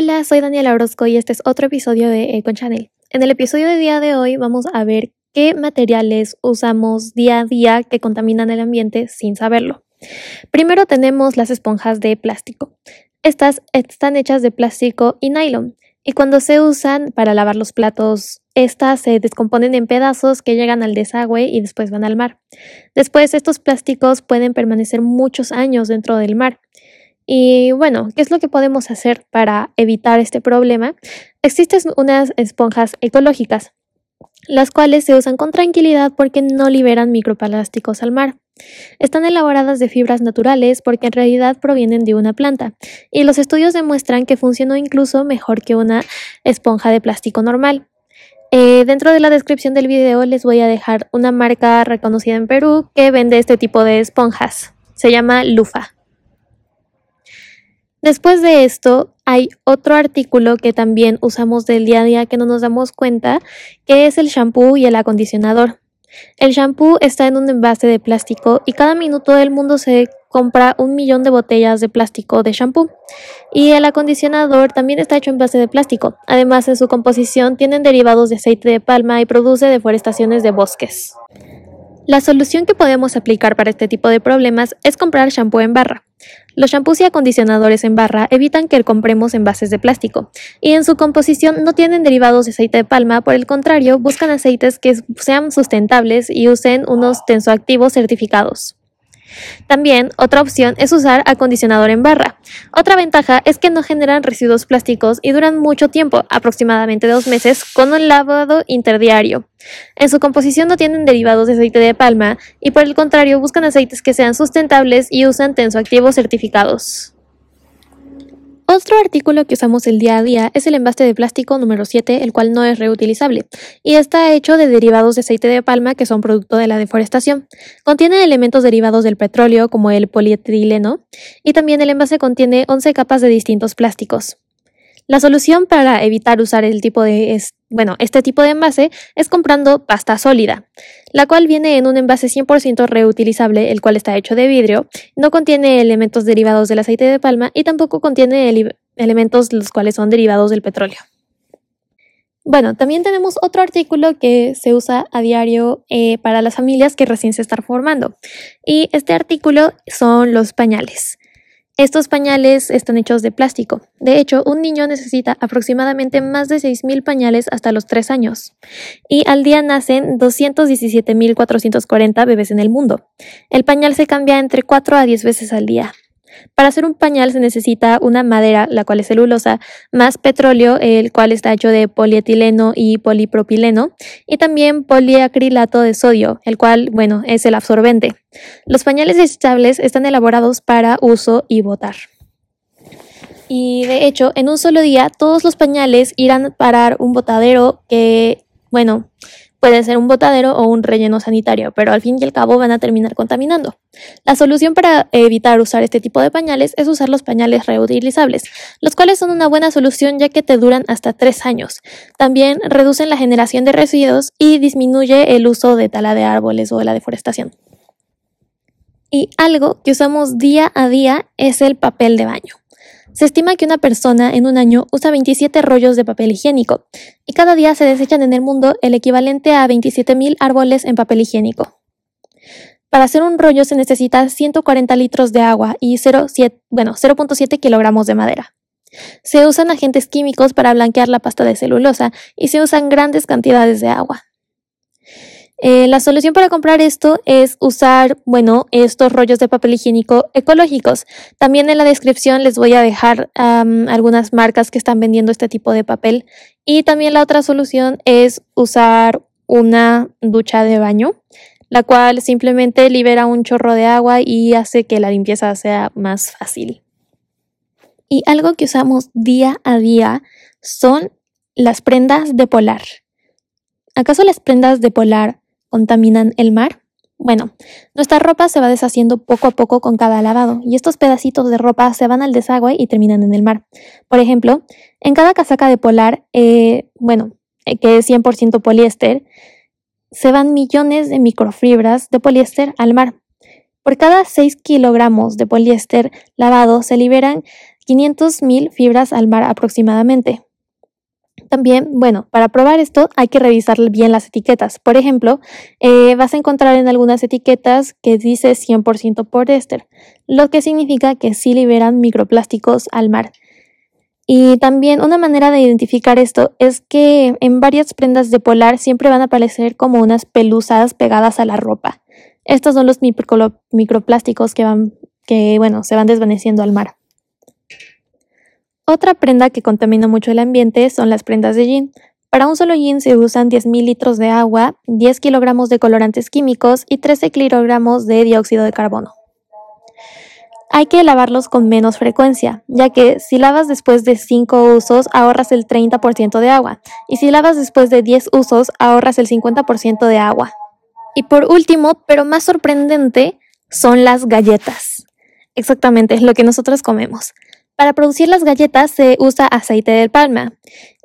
Hola, soy Daniela Orozco y este es otro episodio de Econ Channel. En el episodio de día de hoy vamos a ver qué materiales usamos día a día que contaminan el ambiente sin saberlo. Primero tenemos las esponjas de plástico. Estas están hechas de plástico y nylon y cuando se usan para lavar los platos, estas se descomponen en pedazos que llegan al desagüe y después van al mar. Después estos plásticos pueden permanecer muchos años dentro del mar. Y bueno, ¿qué es lo que podemos hacer para evitar este problema? Existen unas esponjas ecológicas, las cuales se usan con tranquilidad porque no liberan microplásticos al mar. Están elaboradas de fibras naturales porque en realidad provienen de una planta, y los estudios demuestran que funcionó incluso mejor que una esponja de plástico normal. Eh, dentro de la descripción del video les voy a dejar una marca reconocida en Perú que vende este tipo de esponjas. Se llama Lufa. Después de esto, hay otro artículo que también usamos del día a día que no nos damos cuenta, que es el shampoo y el acondicionador. El shampoo está en un envase de plástico y cada minuto del mundo se compra un millón de botellas de plástico de shampoo. Y el acondicionador también está hecho en base de plástico. Además, en su composición tienen derivados de aceite de palma y produce deforestaciones de bosques. La solución que podemos aplicar para este tipo de problemas es comprar shampoo en barra. Los shampoos y acondicionadores en barra evitan que compremos envases de plástico y en su composición no tienen derivados de aceite de palma, por el contrario, buscan aceites que sean sustentables y usen unos tensoactivos certificados. También otra opción es usar acondicionador en barra. Otra ventaja es que no generan residuos plásticos y duran mucho tiempo, aproximadamente dos meses, con un lavado interdiario. En su composición no tienen derivados de aceite de palma y por el contrario buscan aceites que sean sustentables y usan tensoactivos certificados. Otro artículo que usamos el día a día es el envase de plástico número 7, el cual no es reutilizable, y está hecho de derivados de aceite de palma que son producto de la deforestación. Contiene elementos derivados del petróleo como el polietileno, y también el envase contiene 11 capas de distintos plásticos. La solución para evitar usar el tipo de, bueno, este tipo de envase es comprando pasta sólida, la cual viene en un envase 100% reutilizable, el cual está hecho de vidrio, no contiene elementos derivados del aceite de palma y tampoco contiene elementos los cuales son derivados del petróleo. Bueno, también tenemos otro artículo que se usa a diario eh, para las familias que recién se están formando. Y este artículo son los pañales. Estos pañales están hechos de plástico. De hecho, un niño necesita aproximadamente más de 6.000 pañales hasta los 3 años. Y al día nacen 217.440 bebés en el mundo. El pañal se cambia entre 4 a 10 veces al día. Para hacer un pañal se necesita una madera, la cual es celulosa, más petróleo, el cual está hecho de polietileno y polipropileno, y también poliacrilato de sodio, el cual, bueno, es el absorbente. Los pañales desechables están elaborados para uso y botar. Y de hecho, en un solo día, todos los pañales irán a parar un botadero que, bueno, Puede ser un botadero o un relleno sanitario, pero al fin y al cabo van a terminar contaminando. La solución para evitar usar este tipo de pañales es usar los pañales reutilizables, los cuales son una buena solución ya que te duran hasta 3 años. También reducen la generación de residuos y disminuye el uso de tala de árboles o de la deforestación. Y algo que usamos día a día es el papel de baño. Se estima que una persona en un año usa 27 rollos de papel higiénico y cada día se desechan en el mundo el equivalente a 27.000 árboles en papel higiénico. Para hacer un rollo se necesita 140 litros de agua y 0.7 kilogramos de madera. Se usan agentes químicos para blanquear la pasta de celulosa y se usan grandes cantidades de agua. Eh, la solución para comprar esto es usar, bueno, estos rollos de papel higiénico ecológicos. También en la descripción les voy a dejar algunas marcas que están vendiendo este tipo de papel. Y también la otra solución es usar una ducha de baño, la cual simplemente libera un chorro de agua y hace que la limpieza sea más fácil. Y algo que usamos día a día son las prendas de polar. ¿Acaso las prendas de polar contaminan el mar? Bueno, nuestra ropa se va deshaciendo poco a poco con cada lavado y estos pedacitos de ropa se van al desagüe y terminan en el mar. Por ejemplo, en cada casaca de polar, eh, bueno, eh, que es 100% poliéster, se van millones de microfibras de poliéster al mar. Por cada 6 kilogramos de poliéster lavado se liberan 500.000 fibras al mar aproximadamente. También, bueno, para probar esto hay que revisar bien las etiquetas. Por ejemplo, eh, vas a encontrar en algunas etiquetas que dice 100% poliéster, lo que significa que sí liberan microplásticos al mar. Y también una manera de identificar esto es que en varias prendas de polar siempre van a aparecer como unas pelusas pegadas a la ropa. Estos son los microplásticos que van, que bueno, se van desvaneciendo al mar. Otra prenda que contamina mucho el ambiente son las prendas de jean. Para un solo jean se usan 10.000 litros de agua, 10 kilogramos de colorantes químicos y 13 kilogramos de dióxido de carbono. Hay que lavarlos con menos frecuencia, ya que si lavas después de 5 usos ahorras el 30% de agua, y si lavas después de 10 usos ahorras el 50% de agua. Y por último, pero más sorprendente, son las galletas. Exactamente, lo que nosotros comemos. Para producir las galletas se usa aceite de palma.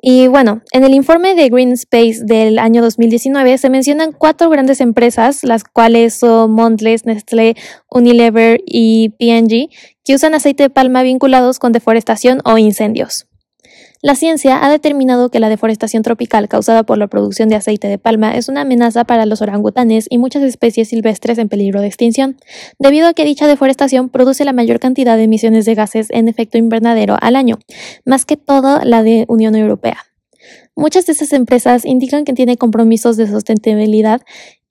Y bueno, en el informe de Green Space del año 2019 se mencionan cuatro grandes empresas, las cuales son Mondelez, Nestlé, Unilever y P&G, que usan aceite de palma vinculados con deforestación o incendios. La ciencia ha determinado que la deforestación tropical causada por la producción de aceite de palma es una amenaza para los orangutanes y muchas especies silvestres en peligro de extinción, debido a que dicha deforestación produce la mayor cantidad de emisiones de gases en efecto invernadero al año, más que toda la de Unión Europea. Muchas de esas empresas indican que tienen compromisos de sustentabilidad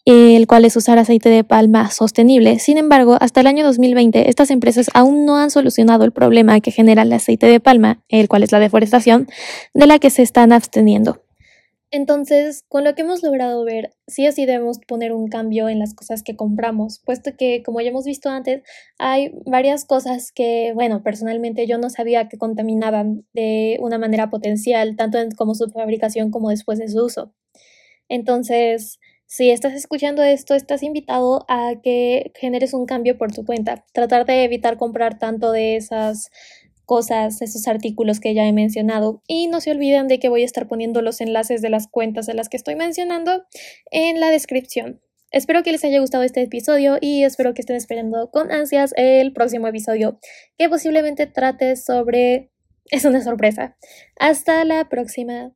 el cual es usar aceite de palma sostenible. Sin embargo, hasta el año 2020, estas empresas aún no han solucionado el problema que genera el aceite de palma, el cual es la deforestación, de la que se están absteniendo. Entonces, con lo que hemos logrado ver, sí o sí debemos poner un cambio en las cosas que compramos, puesto que, como ya hemos visto antes, hay varias cosas que, bueno, personalmente yo no sabía que contaminaban de una manera potencial, tanto en, como su fabricación como después de su uso. Entonces, si estás escuchando esto, estás invitado a que generes un cambio por tu cuenta. Tratar de evitar comprar tanto de esas cosas, esos artículos que ya he mencionado. Y no se olviden de que voy a estar poniendo los enlaces de las cuentas de las que estoy mencionando en la descripción. Espero que les haya gustado este episodio y espero que estén esperando con ansias el próximo episodio que posiblemente trate sobre... Es una sorpresa. Hasta la próxima.